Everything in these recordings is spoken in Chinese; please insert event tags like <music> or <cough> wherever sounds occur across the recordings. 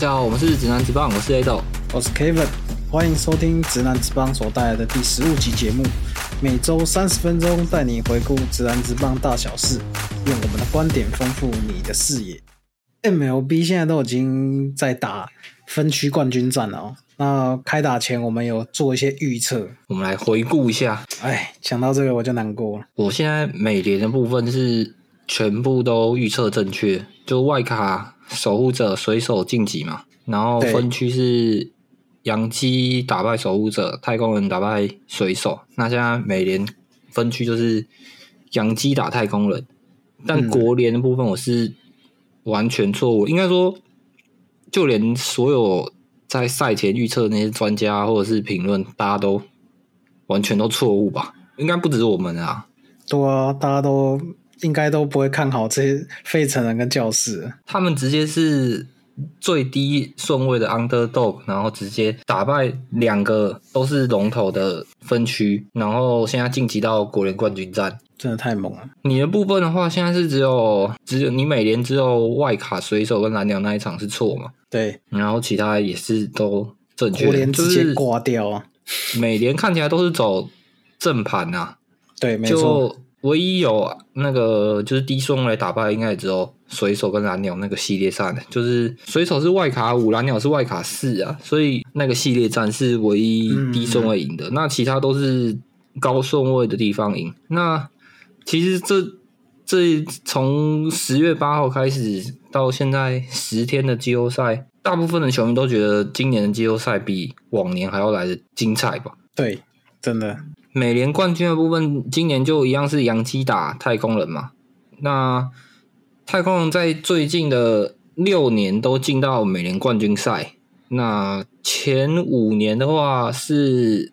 家好，我们是直男直棒，我是 A 豆。我是 Kevin，欢迎收听直男直棒所带来的第十五集节目，每周三十分钟带你回顾直男直棒大小事，用我们的观点丰富你的视野。MLB 现在都已经在打分区冠军战了哦。那开打前我们有做一些预测，我们来回顾一下。哎，想到这个我就难过了。我现在美联的部分是全部都预测正确，就外卡守护者水手晋级嘛，然后分区是洋基打败守护者，太空人打败水手。那现在美联分区就是洋基打太空人，但嗯国联的部分我是完全错误，应该说就连所有在赛前预测的那些专家或者是评论，大家都完全都错误吧？应该不止我们啊。对啊，大家都应该都不会看好这些费城人跟教士。他们直接是最低顺位的 underdog，然后直接打败两个都是龙头的分区，然后现在晋级到国联冠军战。真的太猛了，你的部分的话，现在是只有只有你美联只有外卡水手跟蓝鸟那一场是错嘛，对，然后其他也是都正确国联就直接是挂掉。啊，美联看起来都是走正盘啊，对，没错，就唯一有那个就是低顺位打败，应该也只有水手跟蓝鸟那个系列赛的，就是水手是外卡五，蓝鸟是外卡四啊，所以那个系列战是唯一低顺位赢的，那其他都是高顺位的地方赢。那其实这这从十月八号开始到现在十天的季后赛，大部分的球迷都觉得今年的季后赛比往年还要来的精彩吧。对，真的，美联冠军的部分，今年就一样是杨基打太空人嘛。那太空人在最近的六年都进到美联冠军赛。那前五年的话是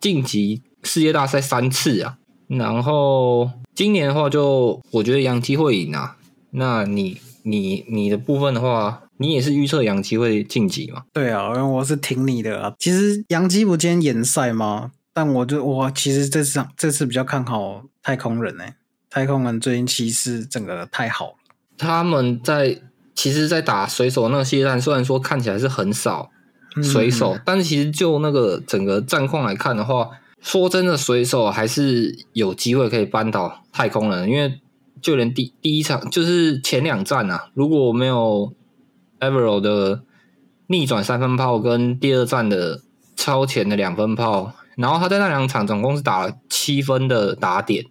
晋级世界大赛三次啊。然后今年的话就，我觉得杨基会赢啊。那你你你的部分的话，你也是预测杨基会晋级嘛？对啊，因为我是挺你的啊。其实杨基不今天延赛吗？但我就我其实这次这次比较看好太空人呢、太空人最近其实整个太好了。他们在其实，在打水手那个系列战，虽然说看起来是很少嗯水手，但是其实就那个整个战况来看的话，说真的，水手还是有机会可以扳倒太空人，因为就连第第一场就是前两战啊，如果没有 Evero 的逆转三分炮跟第二战的超前的两分炮，然后他在那两场总共是打了七分的打点，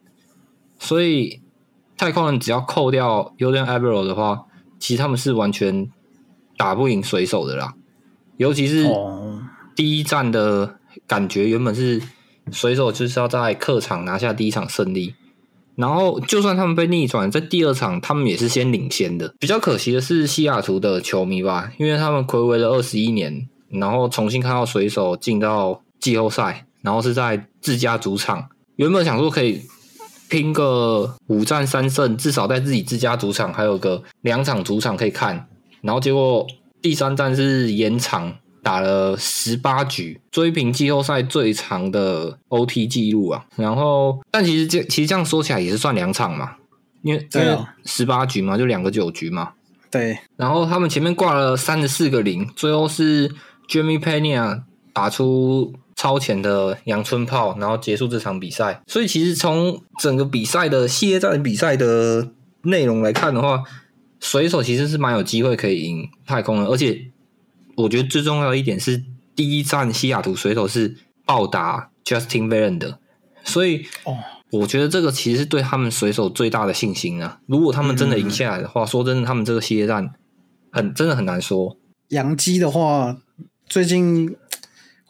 所以太空人只要扣掉 u d a n Evero 的话，其实他们是完全打不赢水手的啦。尤其是哦，第一站的感觉，原本是水手就是要在客场拿下第一场胜利，然后就算他们被逆转，在第二场他们也是先领先的。比较可惜的是西雅图的球迷吧，因为他们暌违了二十一年，然后重新看到水手进到季后赛，然后是在自家主场，原本想说可以拼个五战三胜，至少在自己自家主场还有个两场主场可以看，然后结果第三战是延长打了十八局，追平季后赛最长的 OT 记录啊。然后，但其实这其实这样说起来也是算两场嘛，因为因为对啊十八局嘛，就两个九局嘛。对，然后他们前面挂了三十四个零，最后是 Jimmy Pena 打出超前的阳春炮，然后结束这场比赛。所以其实从整个比赛的系列战比赛的内容来看的话，水手其实是蛮有机会可以赢太空人，而且我觉得最重要的一点是，第一站西雅图水手是暴打 Justin Verlander，所以，我觉得这个其实是对他们水手最大的信心啊！如果他们真的赢下来的话，说真的，他们这个系列战很真的很难说。杨基的话，最近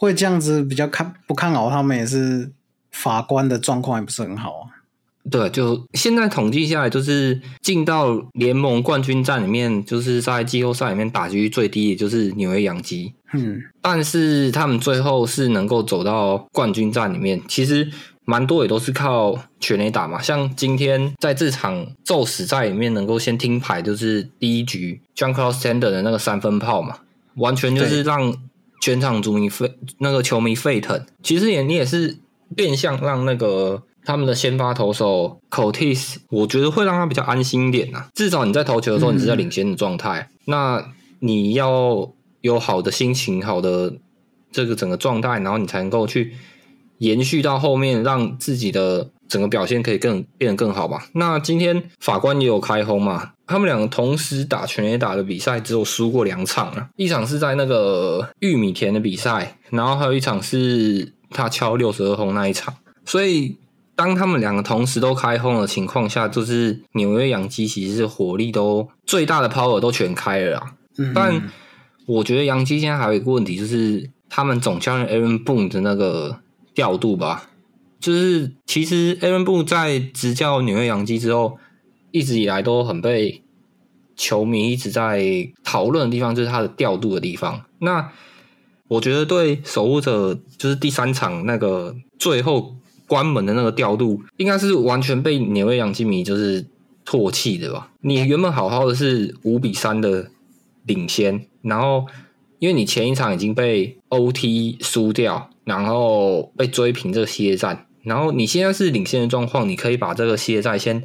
会这样子比较看不看好他们，也是法官的状况也不是很好啊。对，就现在统计下来，就是进到联盟冠军战里面，就是在季后赛里面打击率最低，也就是纽约洋基。嗯，但是他们最后是能够走到冠军战里面，其实蛮多也都是靠全垒打嘛。像今天在这场宙死赛里面能够先听牌，就是第一局 John Cross Tender 的那个三分炮嘛，完全就是让全场球迷沸那个球迷沸腾。其实也你也是变相让那个。他们的先发投手 Cotis，我觉得会让他比较安心一点呐、至少你在投球的时候，你是在领先的状态。那你要有好的心情、好的这个整个状态，然后你才能够去延续到后面，让自己的整个表现可以更变得更好吧。那今天法官也有开轰嘛，他们两个同时打全垒打的比赛，只有输过两场啊，一场是在那个玉米田的比赛，然后还有一场是他敲六十二轰那一场，所以。当他们两个同时都开轰的情况下，就是纽约洋基其实是火力都最大的 power 都全开了啊。但我觉得洋基现在还有一个问题，就是他们总教练 Aaron Boone 的那个调度吧。就是其实 Aaron Boone 在执教纽约洋基之后，一直以来都很被球迷一直在讨论的地方，就是他的调度的地方。那我觉得对守护者，就是第三场那个最后。关门的那个调度，应该是完全被纽约洋基迷就是唾弃的吧？你原本好好的是五比三的领先，然后因为你前一场已经被 OT 输掉，然后被追平这个系列战，然后你现在是领先的状况，你可以把这个系列赛先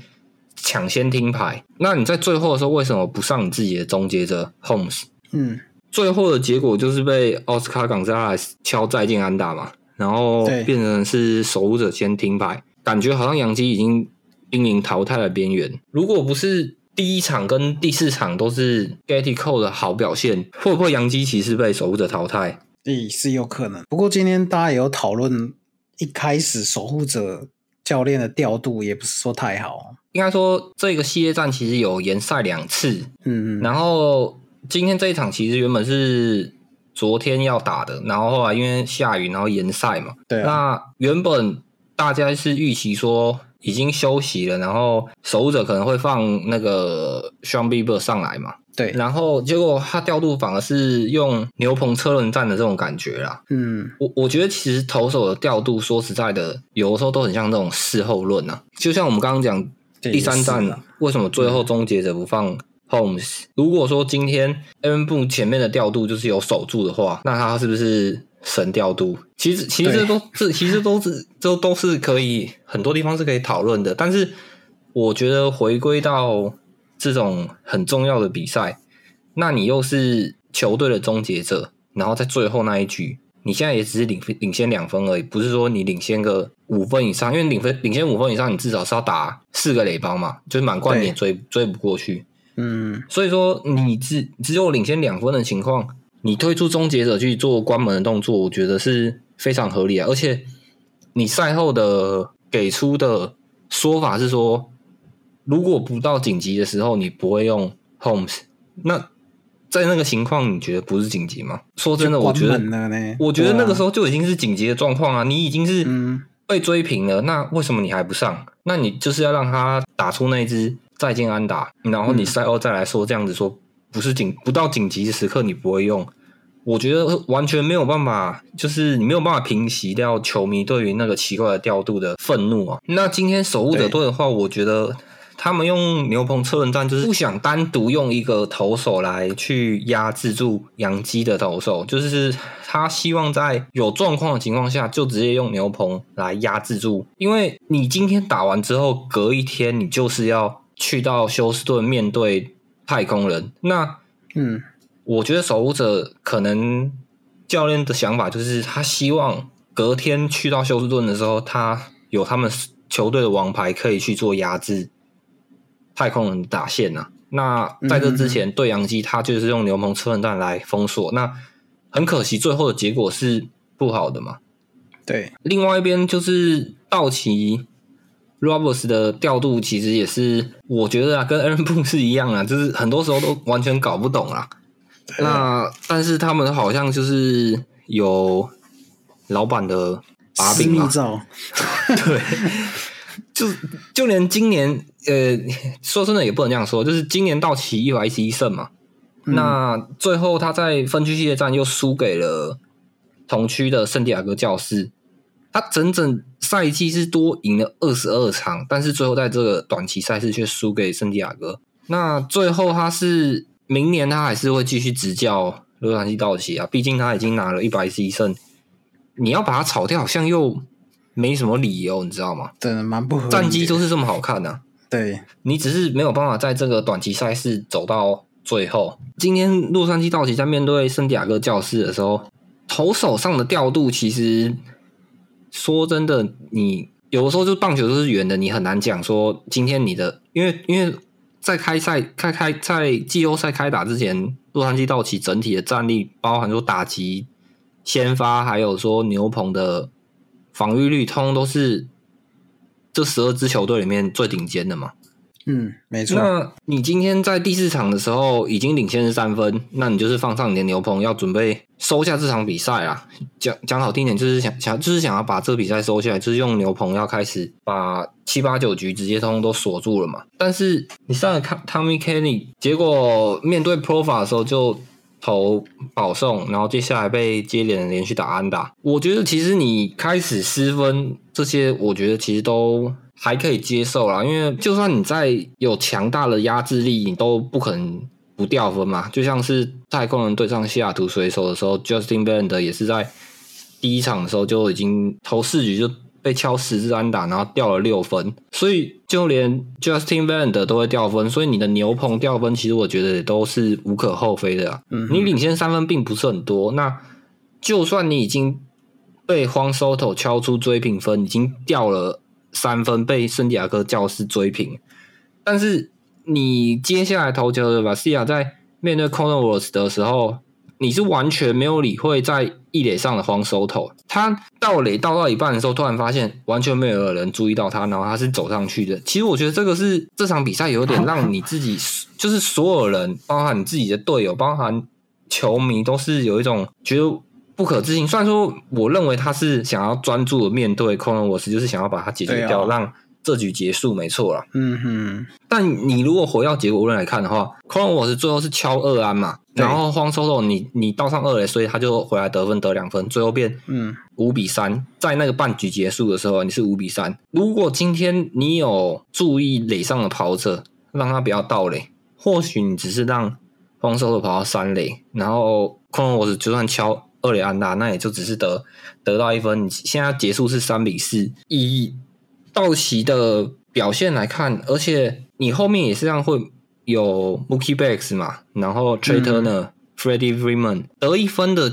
抢先听牌。那你在最后的时候为什么不上你自己的终结者 Holmes？嗯，最后的结果就是被奥斯卡冈萨拉斯敲再见安打嘛。然后变成是守护者先听牌，感觉好像杨基已经濒临淘汰的边缘。如果不是第一场跟第四场都是 Getty Cole 的好表现，会不会杨基其实被守护者淘汰？诶，是有可能。不过今天大家也有讨论，一开始守护者教练的调度也不是说太好。应该说这个系列战其实有延赛两次，嗯嗯。然后今天这一场其实原本是。昨天要打的，然后后来因为下雨，然后延赛嘛。对。那原本大家是预期说已经休息了，然后守者可能会放那个 Sean Bieber 上来嘛。对。然后结果他调度反而是用牛棚车轮战的这种感觉啦。嗯。我我觉得其实投手的调度，说实在的，有的时候都很像那种事后论啊。就像我们刚刚讲第三战，为什么最后终结者不放？Holmes，如果说今天 Aaron Boone 前面的调度就是有守住的话，那他是不是神调度？其实其实这都是其实都是都都是可以很多地方是可以讨论的。但是我觉得回归到这种很重要的比赛，那你又是球队的终结者，然后在最后那一局，你现在也只是领领先两分而已，不是说你领先个五分以上，因为领分领先五分以上，你至少是要打四个垒包嘛，就是满贯也追追不过去。嗯，所以说你只只有领先两分的情况，你推出终结者去做关门的动作，我觉得是非常合理啊。而且你赛后的给出的说法是说，如果不到紧急的时候，你不会用 Holmes。那在那个情况，你觉得不是紧急吗？说真的，我觉得，我觉得那个时候就已经是紧急的状况啊。你已经是被追平了，那为什么你还不上？那你就是要让他打出那支。再见安打，然后你赛后再来说这样子说，不是紧不到紧急时刻你不会用，我觉得完全没有办法，就是你没有办法平息掉球迷对于那个奇怪的调度的愤怒啊。那今天守护者队的话，我觉得他们用牛棚车轮战，就是不想单独用一个投手来去压制住杨基的投手，就是他希望在有状况的情况下就直接用牛棚来压制住，因为你今天打完之后，隔一天你就是要。去到休斯顿面对太空人，那嗯，我觉得守护者可能教练的想法就是他希望隔天去到休斯顿的时候，他有他们球队的王牌可以去做压制太空人打线呐。那在这之前，对洋基他就是用牛棚车轮弹来封锁，那很可惜，最后的结果是不好的嘛。对，另外一边就是道奇。Roberts 的调度其实也是，我觉得啊，跟 Aaron Boone 是一样啊，就是很多时候都完全搞不懂啊。那但是他们好像就是有老板的把柄嘛。<laughs> 对，就就连今年，呃，<laughs> 说真的也不能这样说，就是今年到期一百一十一胜嘛。那最后他在分区系列战又输给了同区的圣地亚哥教士。他整整赛季是多赢了二十二场，但是最后在这个短期赛事却输给圣地亚哥。那最后他是明年他还是会继续执教洛杉矶道奇啊？毕竟他已经拿了一百一十一胜，你要把他炒掉，好像又没什么理由，你知道吗？真的蛮不合战绩就是这么好看的。对你只是没有办法在这个短期赛事走到最后，今天洛杉矶道奇在面对圣地亚哥教士的时候，投手上的调度其实说真的，你有的时候就棒球都是圆的，你很难讲说今天你的，因为 <laughs> 因为在开赛开开在季后赛开打之前，洛杉矶道奇整体的战力，包含说打击、先发，还有说牛棚的防御率，通通都是这十二支球队里面最顶尖的嘛。嗯，没错。那你今天在第四场的时候已经领先三分，那你就是放上你的牛棚，要准备收下这场比赛啊。讲讲好听点，就是想想就是想要把这个比赛收下来，就是用牛棚要开始把七八九局直接通通都锁住了嘛。但是你上了看 Tommy Kenny，结果面对 Profa 的时候就投保送，然后接下来被接连连续打安打。我觉得其实你开始失分这些，我觉得其实都。还可以接受啦，因为就算你再有强大的压制力，你都不可能不掉分嘛。就像是太空人对上西雅图水手的时候，Justin Verlander 也是在第一场的时候就已经投四局就被敲十支安打，然后掉了六分。所以就连 Justin Verlander 都会掉分，所以你的牛棚掉分，其实我觉得也都是无可厚非的。嗯，你领先三分并不是很多，那就算你已经被荒 Soto 敲出追平分，已经掉了。三分被圣地亚哥教士追平，但是你接下来投球的吧，西亚在面对 Corners 的时候，你是完全没有理会在一垒上的黄手头，他到垒到到一半的时候，突然发现完全没有人注意到他，然后他是走上去的。其实我觉得这个是这场比赛有点 <laughs> 让你自己，就是所有人，包含你自己的队友，包含球迷，都是有一种觉得。不可置信。虽然说，我认为他是想要专注的面对 n o r s 就是想要把它解决掉，让这局结束，没错了。嗯哼。但你如果回到结果论来看的话 n o r s 最后是敲二安嘛，然后荒收肉你你倒上二垒，所以他就回来得分得两分，最后变嗯五比三。在那个半局结束的时候，你是五比三。如果今天你有注意垒上的跑者，让他不要倒垒，或许你只是让荒收肉跑到三垒，然后 r s 就算敲。二垒安打，那也就只是得得到一分。你现在结束是三比四。以道奇的表现来看，而且你后面也是这样会有 Mookie Betts 嘛，然后 Trey Turner、Freddie Freeman 得一分的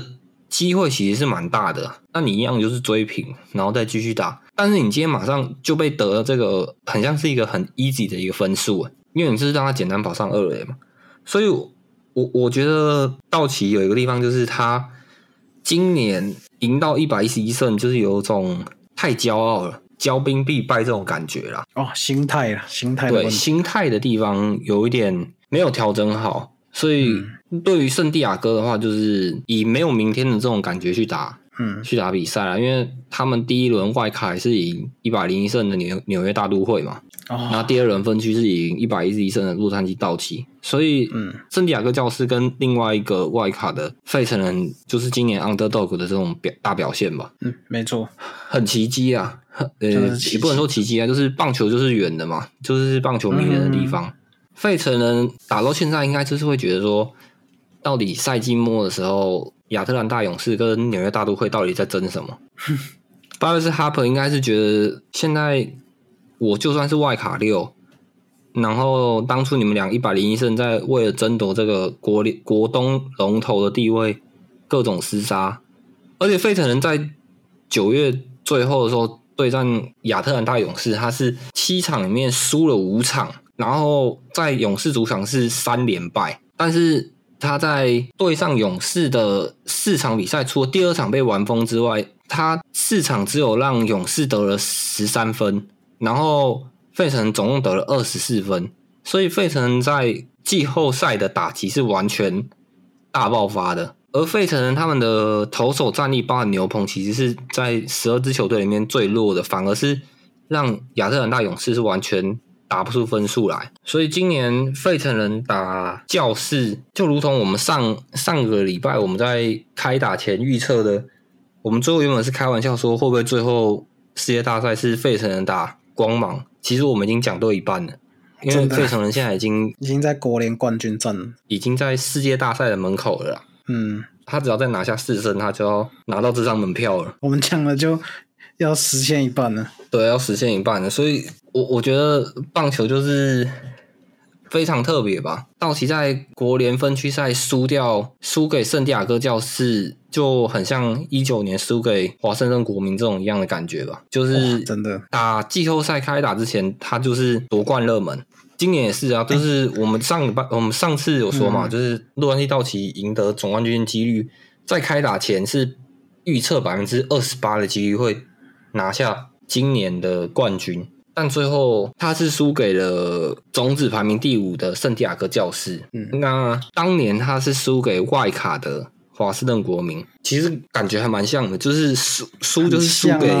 机会其实是蛮大的。那你一样就是追平，然后再继续打。但是你今天马上就被得了这个，很像是一个很 easy 的一个分数，因为你是让他简单跑上二垒嘛。所以，我我觉得道奇有一个地方就是他。今年赢到一百一十一胜，就是有种太骄傲了，骄兵必败这种感觉啦。哦，心态啦，心态对心态的地方有一点没有调整好，所以对于圣地亚哥的话，就是以没有明天的这种感觉去打。嗯，去打比赛了，因为他们第一轮外卡是赢一百零一胜的纽纽约大都会嘛，然后第二轮分区是赢一百一十一胜的洛杉矶道奇，所以，嗯，圣地亚哥教师跟另外一个外卡的费城人，就是今年 underdog 的这种表大表现吧，嗯，没错，很奇迹啊，<laughs> 呃，也不能说奇迹啊，就是棒球就是圆的嘛，就是棒球迷人的地方，费城人打到现在应该就是会觉得说，到底赛季末的时候。亚特兰大勇士跟纽约大都会到底在争什么？巴瑞斯哈珀应该是觉得，现在我就算是外卡六，然后当初你们俩一百零一胜，在为了争夺这个国国东龙头的地位，各种厮杀。而且费城人在九月最后的时候对战亚特兰大勇士，他是七场里面输了五场，然后在勇士主场是三连败，但是。他在对上勇士的四场比赛，除了第二场被完封之外，他四场只有让勇士得了十三分，然后费城总共得了二十四分，所以费城在季后赛的打击是完全大爆发的。而费城人他们的投手战力，包含牛棚，其实是在十二支球队里面最弱的，反而是让亚特兰大勇士是完全。打不出分数来，所以今年费城人打教室，就如同我们上上个礼拜我们在开打前预测的，我们最后原本是开玩笑说会不会最后世界大赛是费城人打光芒，其实我们已经讲到一半了，因为费城人现在已经已经在国联冠军战，已经在世界大赛的门口了。嗯，他只要再拿下四胜，他就要拿到这张门票了。我们讲了就要实现一半了，对，要实现一半了，所以。我我觉得棒球就是非常特别吧？道奇在国联分区赛输掉，输给圣地亚哥教士，就很像一九年输给华盛顿国民这种一样的感觉吧？就是真的打季后赛开打之前，他就是夺冠热门。今年也是啊，就是我们上礼拜我们上次有说嘛，就是洛杉矶道奇赢得总冠军几率，在开打前是预测百分之二十八的几率会拿下今年的冠军。但最后他是输给了种子排名第五的圣地亚哥教士。嗯，那当年他是输给外卡的华盛顿国民，其实感觉还蛮像的，就是输输就是输给，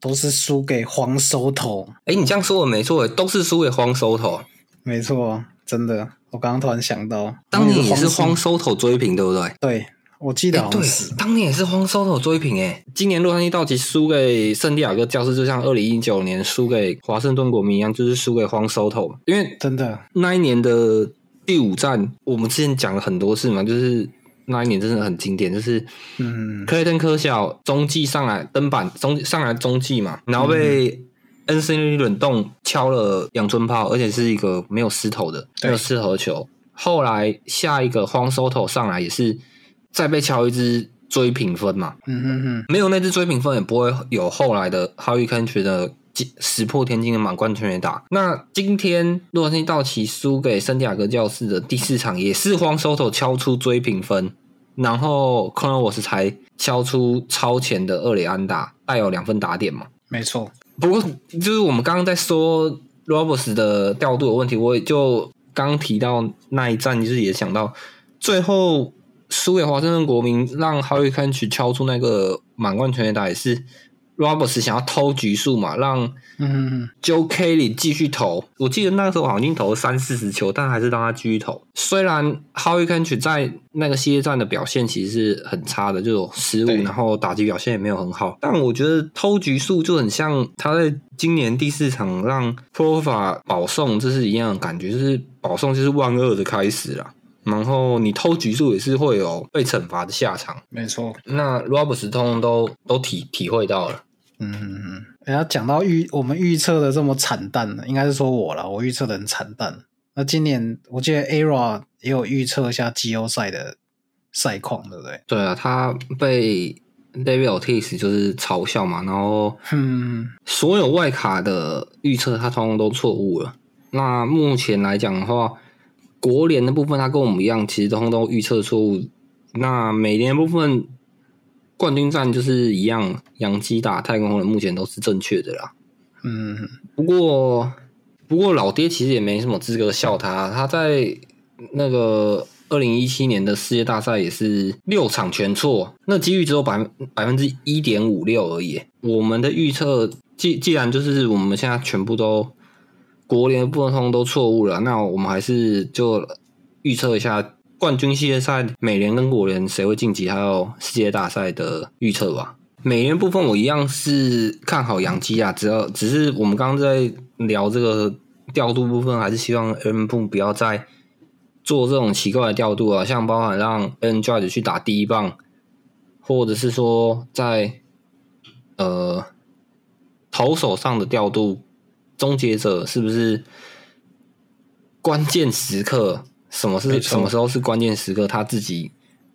都是输给黄收头。哎，你这样说的没错，都是输给黄收头。没错，真的，我刚刚突然想到，当年也是荒收头追平，对不对？对。我记得对，当年也是荒收头追平诶。今年洛杉矶道奇输给圣地亚哥教士，就像二零一九年输给华盛顿国民一样，就是输给荒收头。因为真的那一年的第五战，我们之前讲了很多次嘛，就是那一年真的很经典，就是嗯，克雷顿科小中继上来登板中上来中继嘛，然后被恩森利冷冻敲了两尊炮，而且是一个没有失头的没有失头球。后来下一个荒收头上来也是。再被敲一支追平分嘛？嗯嗯嗯，没有那支追平分，也不会有后来的 Howie c o u n t r y 的石破天惊的满贯全垒打。那今天洛杉矶道奇输给圣地亚哥教士的第四场，也是荒收头敲出追平分，然后 c o n 我是才敲出超前的二垒安打，带有两分打点嘛？没错。不过就是我们刚刚在说 Roberts 的调度的问题，我也就刚提到那一站，就是也想到最后。输给华盛顿国民，让 Harry k a n c h 敲出那个满贯全垒打，也是 Roberts 想要偷局数嘛，让嗯 Joe Kelly 继续投。我记得那个时候好像已经投了三四十球，但还是让他继续投。虽然 Harry k a n c h 在那个系列战的表现其实是很差的，就有失误，然后打击表现也没有很好。但我觉得偷局数就很像他在今年第四场让 Profa 保送，这是一样的感觉，就是保送就是万恶的开始了。然后你偷局数也是会有被惩罚的下场，没错。那 Roberts 通都都体体会到了。嗯嗯嗯。人家讲到预我们预测的这么惨淡，应该是说我了，我预测的很惨淡。那今年我记得 ERA 也有预测一下季后赛的赛况，对不对？对啊，他被 David Ortiz 就是嘲笑嘛，然后嗯，所有外卡的预测他通通都错误了。那目前来讲的话。国联的部分，他跟我们一样，其实通通预测错误。那美联部分冠军战就是一样，杨基打太空人，目前都是正确的啦。嗯，不过不过老爹其实也没什么资格笑他，他在那个二零一七年的世界大赛也是六场全错，那几率只有百百分之一点五六而已。我们的预测既既然就是我们现在全部都。国联部分通都错误了，那我们还是就预测一下冠军系列赛美联跟国联谁会晋级，还有世界大赛的预测吧。美联部分我一样是看好杨基啊，只要只是我们刚刚在聊这个调度部分，还是希望 N 部不要再做这种奇怪的调度啊，像包含让 N Judge 去打第一棒，或者是说在呃投手上的调度。终结者是不是关键时刻？什么是什么时候是关键时刻？他自己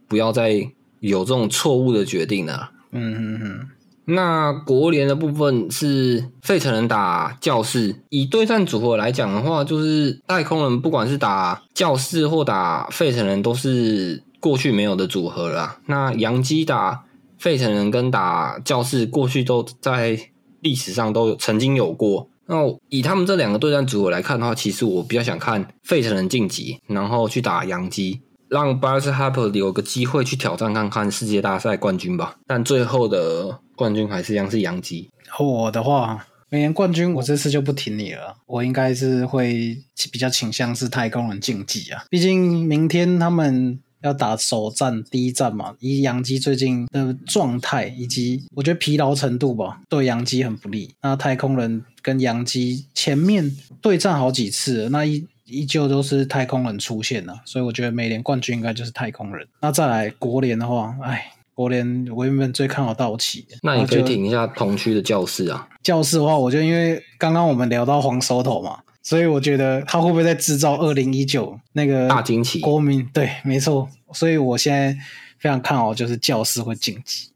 不要再有这种错误的决定了。嗯嗯嗯。那国联的部分是费城人打教士，以对战组合来讲的话，就是太空人不管是打教士或打费城人，都是过去没有的组合了。那洋基打费城人跟打教室，过去都在历史上都有曾经有过。那以他们这两个对战组合来看的话，其实我比较想看费城人晋级，然后去打洋基，让 Bryce Harper 有个机会去挑战看看世界大赛冠军吧。但最后的冠军还是一样是洋基。我的话，每年冠军我这次就不挺你了，我应该是会比较倾向是太空人晋级啊。毕竟明天他们。要打首战第一战嘛，以杨基最近的状态以及我觉得疲劳程度吧，对杨基很不利。那太空人跟杨基前面对战好几次，那依依旧都是太空人出现了，所以我觉得美联冠军应该就是太空人。那再来国联的话，哎，国联我原本最看好道奇，那你可以挺一下同区的教室啊。教室的话，我就因为刚刚我们聊到黄收头嘛。所以我觉得他会不会在制造二零一九那个大惊奇国民？对，没错。所以我现在非常看好，就是教室会晋级。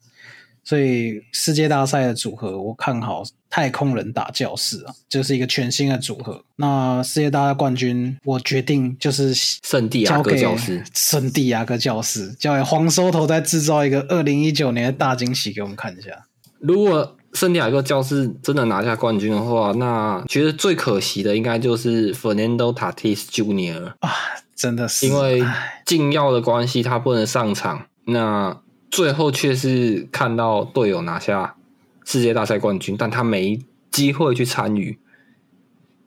所以世界大赛的组合，我看好太空人打教室啊，就是一个全新的组合。那世界大赛冠军，我决定就是圣地亚哥教室，圣地亚哥教室，交给黄收头再制造一个二零一九年的大惊喜给我们看一下。如果圣地亚哥教室真的拿下冠军的话，那觉得最可惜的应该就是 Fernando Tatis Junior 啊，真的是因为禁药的关系，他不能上场。那最后却是看到队友拿下世界大赛冠军，但他没机会去参与，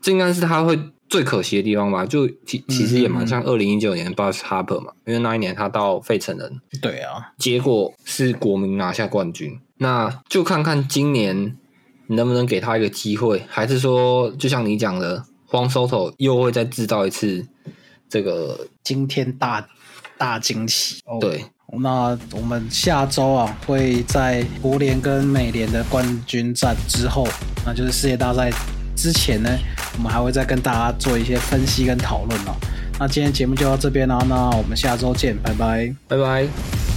这应该是他会最可惜的地方吧？就其其实也蛮像二零一九年 Bus Harper 嘛，因为那一年他到费城人，对啊，结果是国民拿下冠军。那就看看今年能不能给他一个机会，还是说就像你讲的，荒 Soto 又会再制造一次这个惊天大大惊喜？对。那我们下周啊，会在国联跟美联的冠军战之后，那就是世界大赛之前呢，我们还会再跟大家做一些分析跟讨论哦。那今天节目就到这边啦，那我们下周见，拜拜，拜拜。